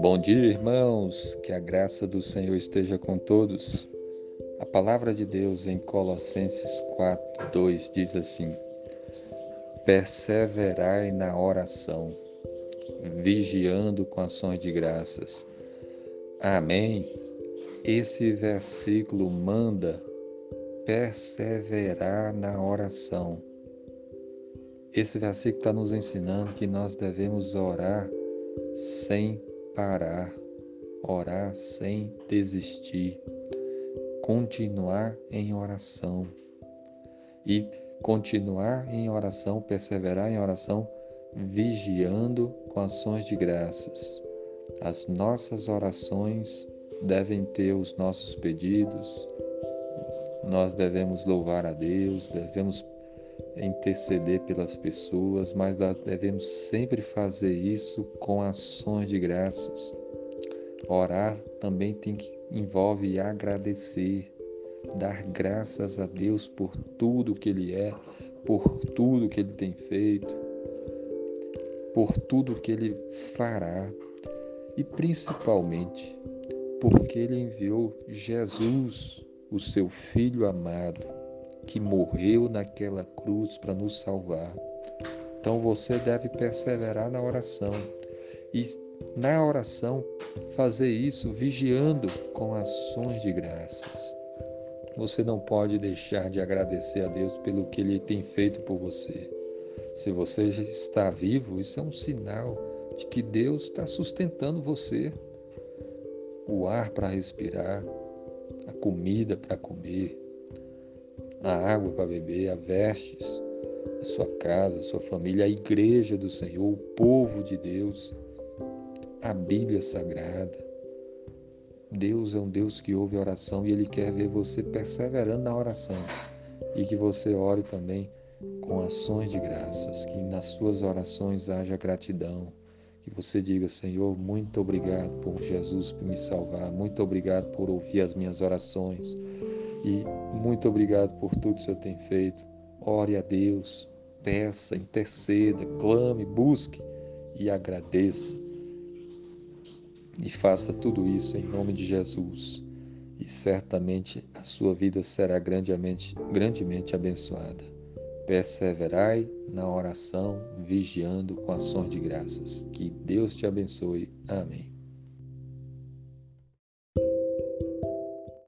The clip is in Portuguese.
Bom dia, irmãos. Que a graça do Senhor esteja com todos. A palavra de Deus em Colossenses 4, 2 diz assim: Perseverai na oração, vigiando com ações de graças. Amém. Esse versículo manda perseverar na oração. Esse versículo está nos ensinando que nós devemos orar sem parar, orar sem desistir, continuar em oração. E continuar em oração, perseverar em oração, vigiando com ações de graças. As nossas orações devem ter os nossos pedidos, nós devemos louvar a Deus, devemos interceder pelas pessoas, mas devemos sempre fazer isso com ações de graças. Orar também tem que envolve agradecer, dar graças a Deus por tudo que ele é, por tudo que ele tem feito, por tudo que ele fará e principalmente porque ele enviou Jesus, o seu filho amado, que morreu naquela cruz para nos salvar. Então você deve perseverar na oração e na oração fazer isso vigiando com ações de graças. Você não pode deixar de agradecer a Deus pelo que Ele tem feito por você. Se você está vivo, isso é um sinal de que Deus está sustentando você. O ar para respirar, a comida para comer, a água para beber, a vestes, a sua casa, a sua família, a igreja do Senhor, o povo de Deus, a Bíblia Sagrada. Deus é um Deus que ouve a oração e Ele quer ver você perseverando na oração. E que você ore também com ações de graças, que nas suas orações haja gratidão, que você diga, Senhor, muito obrigado por Jesus me salvar, muito obrigado por ouvir as minhas orações e muito obrigado por tudo que o Senhor tem feito. Ore a Deus, peça, interceda, clame, busque e agradeça. E faça tudo isso em nome de Jesus. E certamente a sua vida será grandemente, grandemente abençoada. Perseverai na oração, vigiando com ações de graças. Que Deus te abençoe. Amém.